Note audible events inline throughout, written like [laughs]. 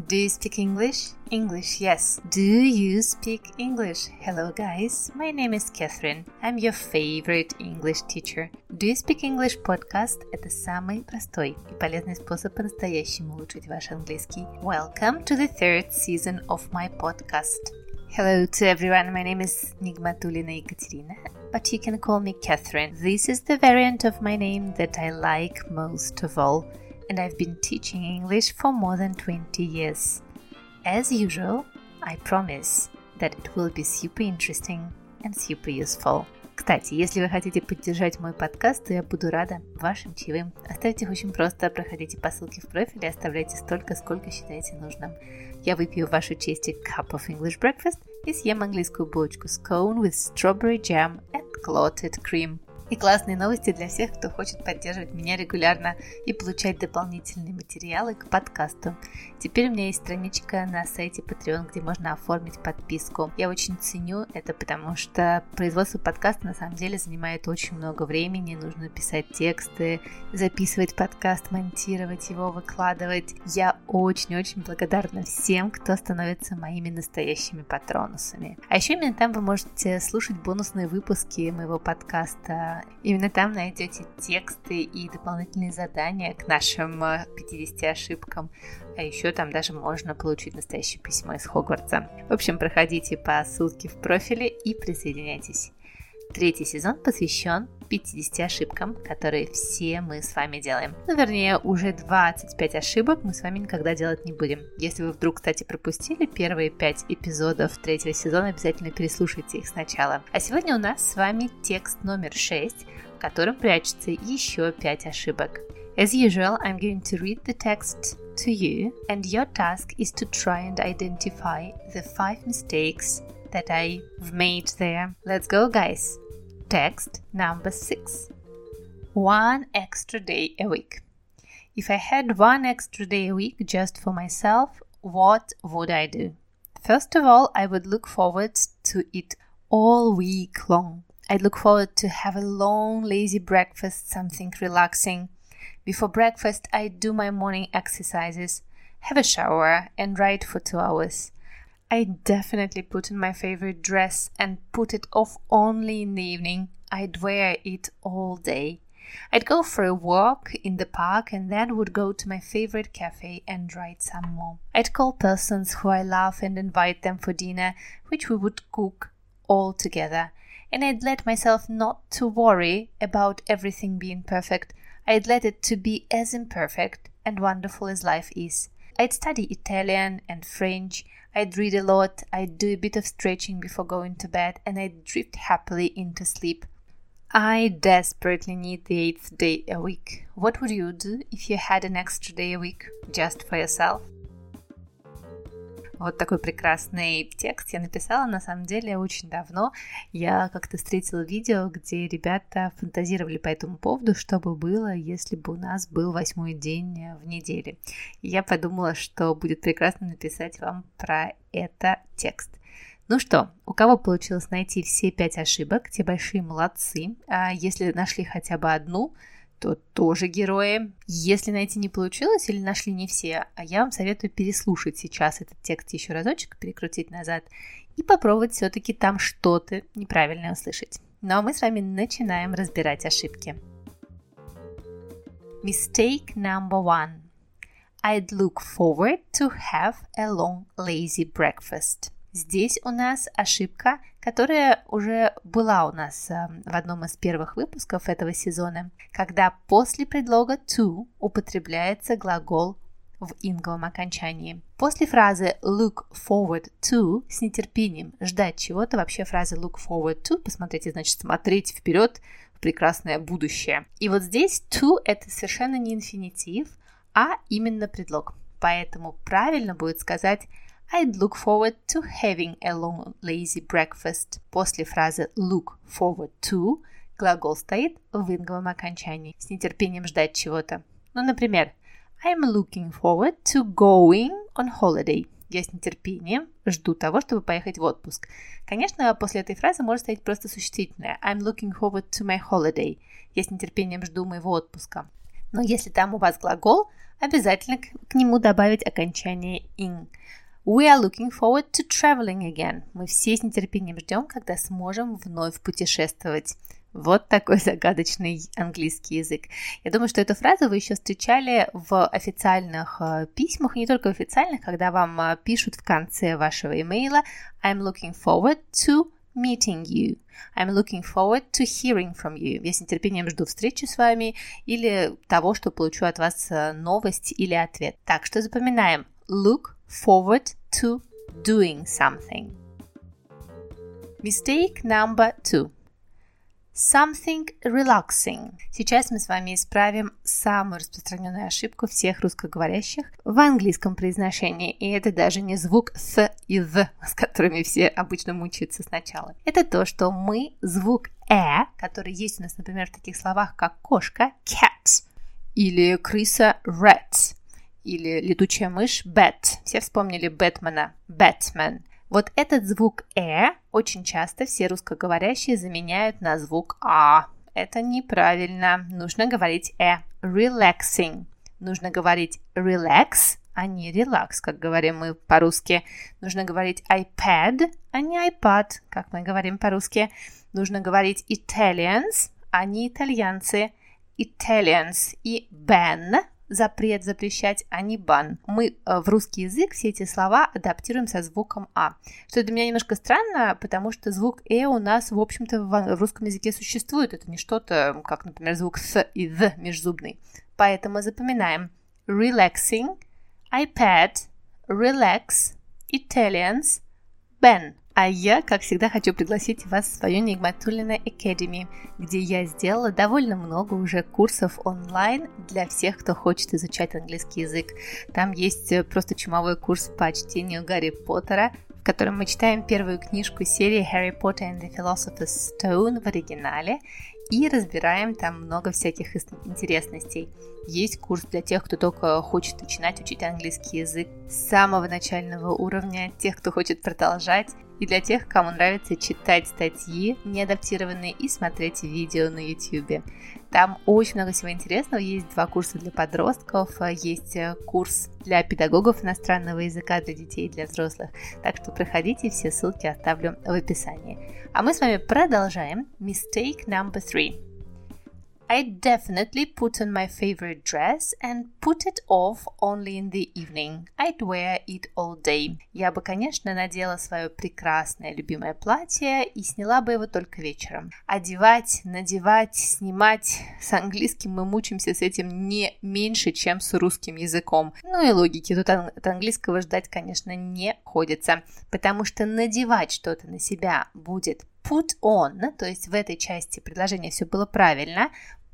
Do you speak English? English, yes. Do you speak English? Hello, guys. My name is Catherine. I'm your favorite English teacher. Do you speak English podcast – это самый простой и полезный способ по-настоящему улучшить ваш английский. Welcome to the third season of my podcast. Hello to everyone. My name is Nigmatulina Ekaterina, but you can call me Catherine. This is the variant of my name that I like most of all – And I've been teaching English for more than 20 years. As usual, I promise that it will be super interesting and super useful. Кстати, если вы хотите поддержать мой подкаст, то я буду рада вашим чаевым. Оставьте их очень просто, проходите по ссылке в профиле оставляйте столько, сколько считаете нужным. Я выпью вашу честь cup of English breakfast и съем английскую булочку scone with strawberry jam and clotted cream. И классные новости для всех, кто хочет поддерживать меня регулярно и получать дополнительные материалы к подкасту. Теперь у меня есть страничка на сайте Patreon, где можно оформить подписку. Я очень ценю это, потому что производство подкаста на самом деле занимает очень много времени. Нужно писать тексты, записывать подкаст, монтировать его, выкладывать. Я очень-очень благодарна всем, кто становится моими настоящими патронусами. А еще именно там вы можете слушать бонусные выпуски моего подкаста Именно там найдете тексты и дополнительные задания к нашим 50 э, ошибкам. А еще там даже можно получить настоящее письмо из Хогвартса. В общем, проходите по ссылке в профиле и присоединяйтесь. Третий сезон посвящен 50 ошибкам, которые все мы с вами делаем. Ну, вернее, уже 25 ошибок мы с вами никогда делать не будем. Если вы вдруг, кстати, пропустили первые 5 эпизодов третьего сезона, обязательно переслушайте их сначала. А сегодня у нас с вами текст номер 6, в котором прячется еще 5 ошибок. As usual, I'm going to read the text to you, and your task is to try and identify the 5 mistakes that I've made there. Let's go, guys! Text number six One extra day a week. If I had one extra day a week just for myself, what would I do? First of all, I would look forward to it all week long. I'd look forward to have a long, lazy breakfast, something relaxing. Before breakfast, I'd do my morning exercises, have a shower, and write for two hours. I definitely put on my favorite dress and put it off only in the evening. I'd wear it all day. I'd go for a walk in the park and then would go to my favorite cafe and write some more. I'd call persons who I love and invite them for dinner, which we would cook all together. And I'd let myself not to worry about everything being perfect. I'd let it to be as imperfect and wonderful as life is. I'd study Italian and French. I'd read a lot, I'd do a bit of stretching before going to bed, and I'd drift happily into sleep. I desperately need the eighth day a week. What would you do if you had an extra day a week just for yourself? Вот такой прекрасный текст я написала, на самом деле, очень давно. Я как-то встретила видео, где ребята фантазировали по этому поводу, что бы было, если бы у нас был восьмой день в неделе. Я подумала, что будет прекрасно написать вам про это текст. Ну что, у кого получилось найти все пять ошибок, те большие молодцы. А если нашли хотя бы одну, то тоже герои. Если найти не получилось или нашли не все, а я вам советую переслушать сейчас этот текст еще разочек, перекрутить назад и попробовать все-таки там что-то неправильное услышать. Ну а мы с вами начинаем разбирать ошибки. Mistake number one. I'd look forward to have a long lazy breakfast. Здесь у нас ошибка, которая уже была у нас э, в одном из первых выпусков этого сезона, когда после предлога to употребляется глагол в инговом окончании. После фразы look forward to с нетерпением ждать чего-то, вообще фраза look forward to, посмотрите, значит смотреть вперед в прекрасное будущее. И вот здесь to это совершенно не инфинитив, а именно предлог. Поэтому правильно будет сказать I'd look forward to having a long lazy breakfast. После фразы look forward to глагол стоит в инговом окончании. С нетерпением ждать чего-то. Ну, например, I'm looking forward to going on holiday. Я с нетерпением жду того, чтобы поехать в отпуск. Конечно, после этой фразы может стоять просто существительное. I'm looking forward to my holiday. Я с нетерпением жду моего отпуска. Но если там у вас глагол, обязательно к нему добавить окончание ing. We are looking forward to traveling again. Мы все с нетерпением ждем, когда сможем вновь путешествовать. Вот такой [laughs] загадочный английский язык. Я думаю, что эту фразу вы еще встречали в официальных э, письмах, не только в официальных, когда вам э, пишут в конце вашего имейла I'm looking forward to meeting you. I'm looking forward to hearing from you. Я с нетерпением жду встречи с вами или того, что получу от вас э, новость или ответ. Так что запоминаем. Look forward to doing something. Mistake number two. Something relaxing. Сейчас мы с вами исправим самую распространенную ошибку всех русскоговорящих в английском произношении. И это даже не звук «с» и «в», [laughs] с которыми все обычно мучаются сначала. Это то, что мы звук «э», который есть у нас, например, в таких словах, как кошка «cat» или крыса «rat», или летучая мышь Bat. Все вспомнили Бэтмена Batman. Вот этот звук «э» очень часто все русскоговорящие заменяют на звук «а». Это неправильно. Нужно говорить «э». Relaxing. Нужно говорить relax, а не relax, как говорим мы по-русски. Нужно говорить iPad, а не iPad, как мы говорим по-русски. Нужно говорить Italians, а не итальянцы. Italians и ban запрет запрещать, а не бан. Мы э, в русский язык все эти слова адаптируем со звуком А. Что для меня немножко странно, потому что звук Э у нас, в общем-то, в русском языке существует. Это не что-то, как, например, звук С и Д межзубный. Поэтому запоминаем. Relaxing, iPad, relax, Italians, Ben. А я, как всегда, хочу пригласить вас в свою Нигматулина Academy, где я сделала довольно много уже курсов онлайн для всех, кто хочет изучать английский язык. Там есть э, просто чумовой курс по чтению Гарри Поттера, в котором мы читаем первую книжку серии Harry Potter and the Philosopher's Stone в оригинале и разбираем там много всяких интересностей. Есть курс для тех, кто только хочет начинать учить английский язык с самого начального уровня, тех, кто хочет продолжать и для тех, кому нравится читать статьи неадаптированные и смотреть видео на YouTube. Там очень много всего интересного. Есть два курса для подростков, есть э, курс для педагогов иностранного языка для детей и для взрослых. Так что проходите, все ссылки оставлю в описании. А мы с вами продолжаем. Mistake number three. I definitely put on my favorite dress and put it off only in the evening. I'd wear it all day. Я бы, конечно, надела свое прекрасное любимое платье и сняла бы его только вечером. Одевать, надевать, снимать. С английским мы мучимся с этим не меньше, чем с русским языком. Ну и логики тут от английского ждать, конечно, не ходится, потому что надевать что-то на себя будет put on, то есть в этой части предложения все было правильно,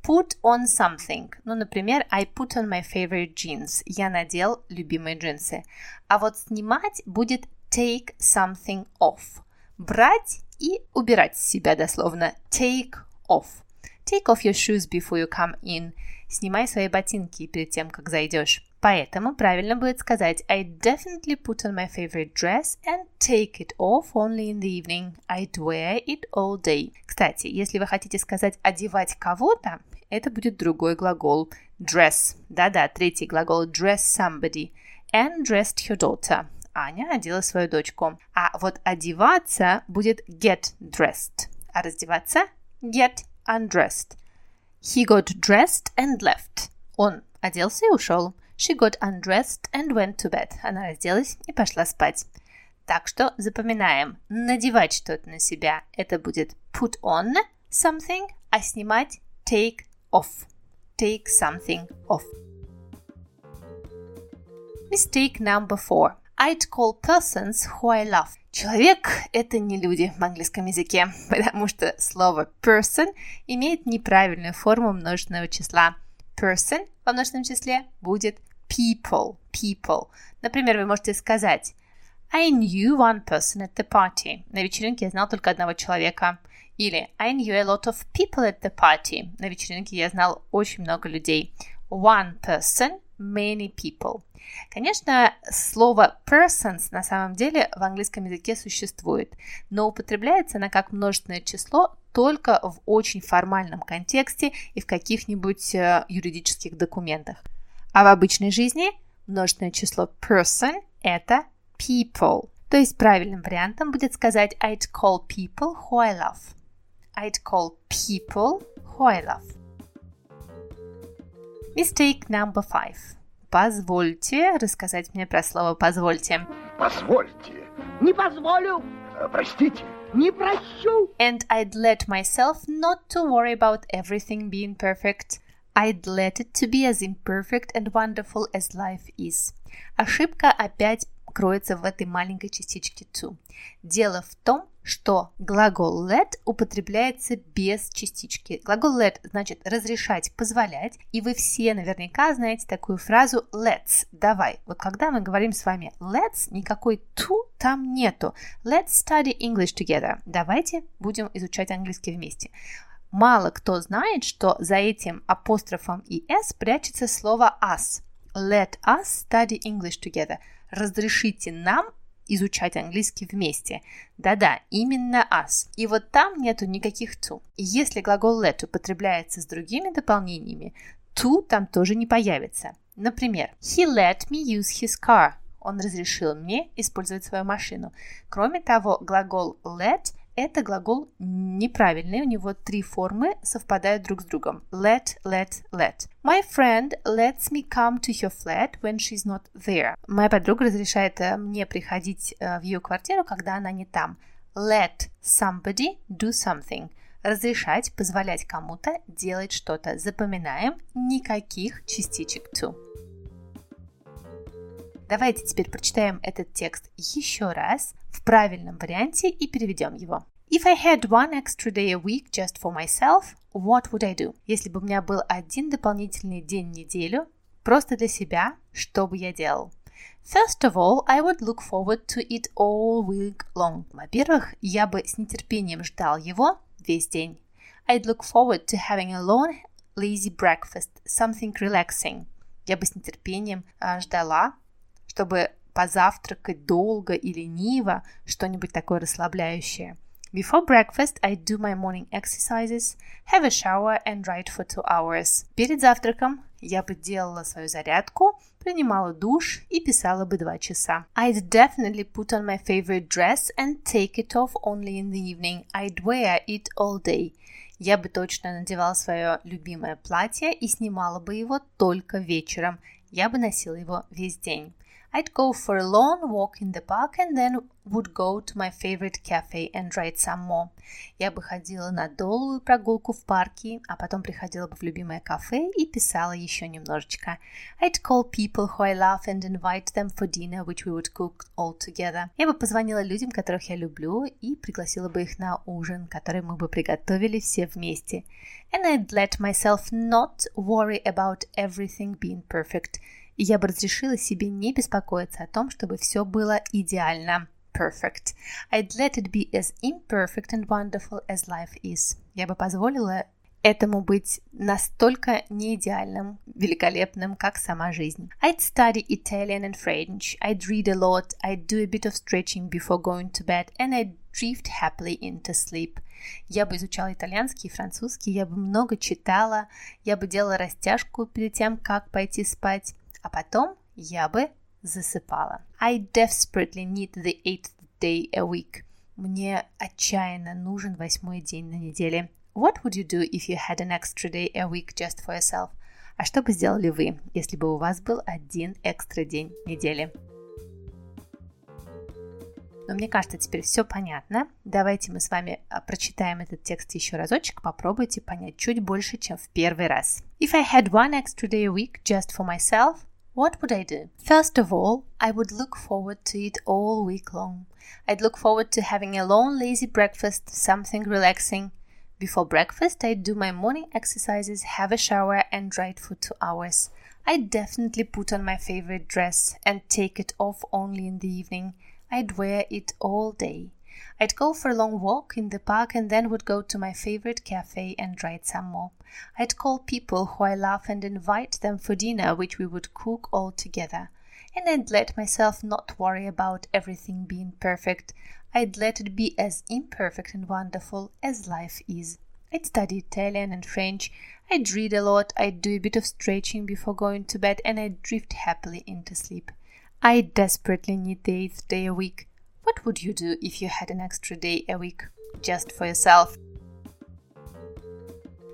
Put on something. Ну, например, I put on my favorite jeans. Я надел любимые джинсы. А вот снимать будет take something off. Брать и убирать с себя дословно. Take off. Take off your shoes before you come in. Снимай свои ботинки перед тем, как зайдешь. Поэтому правильно будет сказать I definitely put on my favorite dress and take it off only in the evening. I'd wear it all day. Кстати, если вы хотите сказать одевать кого-то, это будет другой глагол dress. Да-да, третий глагол dress somebody. And dressed your daughter. Аня одела свою дочку. А вот одеваться будет get dressed. А раздеваться get undressed. He got dressed and left. Он оделся и ушел. She got undressed and went to bed. Она разделась и пошла спать. Так что запоминаем. Надевать что-то на себя. Это будет put on something, а снимать take off. Take something off. Mistake number four. I'd call persons who I love. Человек – это не люди в английском языке, [laughs] потому что слово person имеет неправильную форму множественного числа. Person во множественном числе будет people, people. Например, вы можете сказать I knew one person at the party. На вечеринке я знал только одного человека. Или I knew a lot of people at the party. На вечеринке я знал очень много людей. One person, many people. Конечно, слово persons на самом деле в английском языке существует, но употребляется она как множественное число только в очень формальном контексте и в каких-нибудь э, юридических документах. А в обычной жизни множественное число person – это people. То есть правильным вариантом будет сказать I'd call people who I love. I'd call people who I love. Mistake number five. Позвольте рассказать мне про слово «позвольте». Позвольте. Не позволю. Э, Простите. Не прощу. And I'd let myself not to worry about everything being perfect. I'd let it to be as imperfect and wonderful as life is. Ошибка опять кроется в этой маленькой частичке to. Дело в том, что глагол let употребляется без частички. Глагол let значит разрешать, позволять, и вы все наверняка знаете такую фразу let's, давай. Вот когда мы говорим с вами let's, никакой to там нету. Let's study English together. Давайте будем изучать английский вместе. Мало кто знает, что за этим апострофом и s прячется слово us. Let us study English together. Разрешите нам изучать английский вместе. Да-да, именно us. И вот там нету никаких to. И если глагол let употребляется с другими дополнениями, to там тоже не появится. Например, he let me use his car. Он разрешил мне использовать свою машину. Кроме того, глагол let это глагол неправильный, у него три формы совпадают друг с другом. Let, let, let. My friend lets me come to her flat when she's not there. Моя подруга разрешает э, мне приходить э, в ее квартиру, когда она не там. Let somebody do something. Разрешать, позволять кому-то делать что-то. Запоминаем, никаких частичек to. Давайте теперь прочитаем этот текст еще раз в правильном варианте и переведем его. If I had one extra day a week just for myself, what would I do? Если бы у меня был один дополнительный день в неделю, просто для себя, что бы я делал? First of all, I would look forward to it all week long. Во-первых, я бы с нетерпением ждал его весь день. I'd look forward to having a long, lazy breakfast, something relaxing. Я бы с нетерпением а, ждала чтобы позавтракать долго и лениво, что-нибудь такое расслабляющее. Before breakfast, I do my morning exercises, have a shower and write for two hours. Перед завтраком я бы делала свою зарядку, принимала душ и писала бы два часа. I'd definitely put on my favorite dress and take it off only in the evening. I'd wear it all day. Я бы точно надевала свое любимое платье и снимала бы его только вечером. Я бы носила его весь день. I'd go for a long walk in the park and then would go to my favorite cafe and write some more. Я бы ходила на долгую прогулку в парке, а потом приходила бы в любимое кафе и писала еще немножечко. I'd call people who I love and invite them for dinner, which we would cook all together. Я бы позвонила людям, которых я люблю, и пригласила бы их на ужин, который мы бы приготовили все вместе. And I'd let myself not worry about everything being perfect – Я бы разрешила себе не беспокоиться о том, чтобы все было идеально. Perfect. I'd let it be as imperfect and wonderful as life is. Я бы позволила этому быть настолько неидеальным, великолепным, как сама жизнь. I'd study Italian and French. I'd read a lot. I'd do a bit of stretching before going to bed. And I'd drift happily into sleep. Я бы изучала итальянский и французский, я бы много читала, я бы делала растяжку перед тем, как пойти спать а потом я бы засыпала. I desperately need the eighth day a week. Мне отчаянно нужен восьмой день на неделе. What would you do if you had an extra day a week just for yourself? А что бы сделали вы, если бы у вас был один экстра день недели? Но мне кажется, теперь все понятно. Давайте мы с вами а, прочитаем этот текст еще разочек, попробуйте понять чуть больше, чем в первый раз. If I had one extra day a week just for myself, What would I do? First of all, I would look forward to it all week long. I'd look forward to having a long, lazy breakfast, something relaxing. Before breakfast, I'd do my morning exercises, have a shower, and write for two hours. I'd definitely put on my favorite dress and take it off only in the evening. I'd wear it all day. I'd go for a long walk in the park and then would go to my favorite cafe and write some more. I'd call people who I love and invite them for dinner, which we would cook all together. And I'd let myself not worry about everything being perfect. I'd let it be as imperfect and wonderful as life is. I'd study Italian and French, I'd read a lot, I'd do a bit of stretching before going to bed, and I'd drift happily into sleep. I desperately need the eighth day a week. What would you do if you had an extra day a week just for yourself?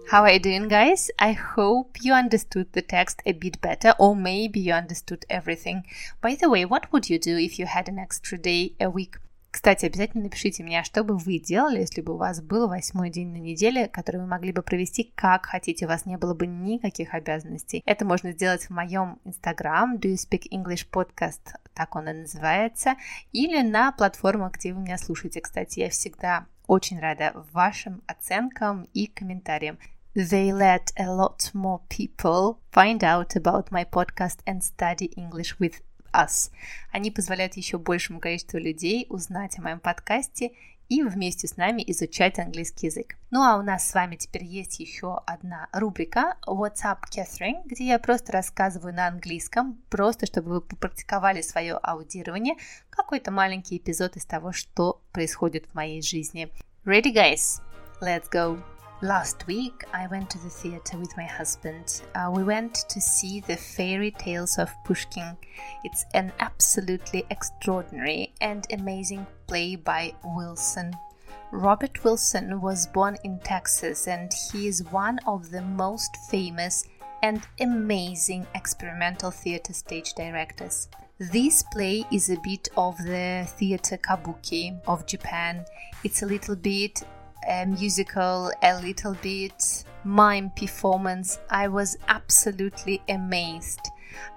How are you doing, guys? I hope you understood the text a bit better, or maybe you understood everything. By the way, what would you do if you had an extra day a week? Кстати, обязательно напишите мне, а что бы вы делали, если бы у вас был восьмой день на неделе, который вы могли бы провести как хотите, у вас не было бы никаких обязанностей. Это можно сделать в моем инстаграм, Do You Speak English Podcast, так он и называется, или на платформах, где вы меня слушаете. Кстати, я всегда очень рада вашим оценкам и комментариям. They let a lot more people find out about my podcast and study English with us. Они позволяют еще большему количеству людей узнать о моем подкасте и вместе с нами изучать английский язык. Ну а у нас с вами теперь есть еще одна рубрика What's up, Catherine, где я просто рассказываю на английском, просто чтобы вы попрактиковали свое аудирование, какой-то маленький эпизод из того, что происходит в моей жизни. Ready, guys? Let's go! Last week, I went to the theatre with my husband. Uh, we went to see the fairy tales of Pushkin. It's an absolutely extraordinary and amazing play by Wilson. Robert Wilson was born in Texas and he is one of the most famous and amazing experimental theatre stage directors. This play is a bit of the theatre kabuki of Japan. It's a little bit a musical, a little bit mime performance. I was absolutely amazed.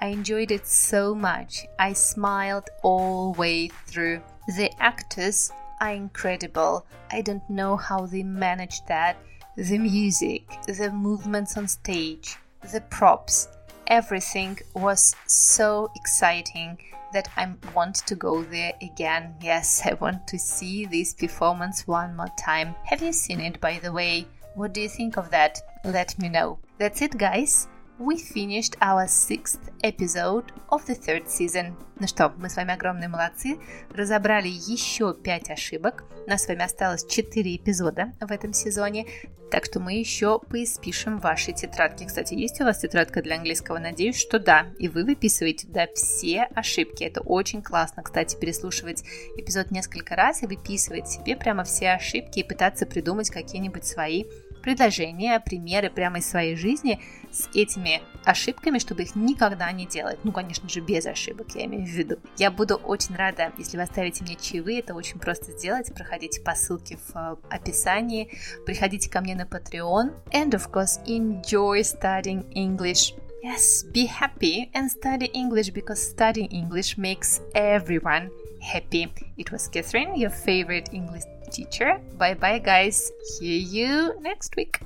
I enjoyed it so much. I smiled all way through. The actors are incredible. I don't know how they managed that. The music, the movements on stage, the props, everything was so exciting that I want to go there again. [laughs] Yes, I want to see this performance one more time. Have you seen it, by the way? What do you think of that? Let me know. That's it, guys. We finished our sixth episode of the third season. Ну что, мы с вами огромные молодцы. Разобрали еще пять ошибок. У нас с вами осталось четыре эпизода в этом сезоне. Так что мы еще поиспишем ваши тетрадки. Кстати, есть у вас тетрадка для английского? Надеюсь, что да. И вы выписываете да, все ошибки. Это очень классно, кстати, переслушивать эпизод несколько раз и выписывать себе прямо все ошибки и пытаться придумать какие-нибудь свои предложения, примеры прямо из своей жизни с этими ошибками, чтобы их никогда не делать. Ну, конечно же, без ошибок, я имею в виду. Я буду очень рада, если вы оставите мне чаевые, это очень просто сделать. Проходите по ссылке в э, описании, приходите ко мне на Patreon. And of course, enjoy studying English. Yes, be happy and study English because studying English makes everyone happy. It was Catherine, your favorite English teacher. Bye bye, guys. See you next week.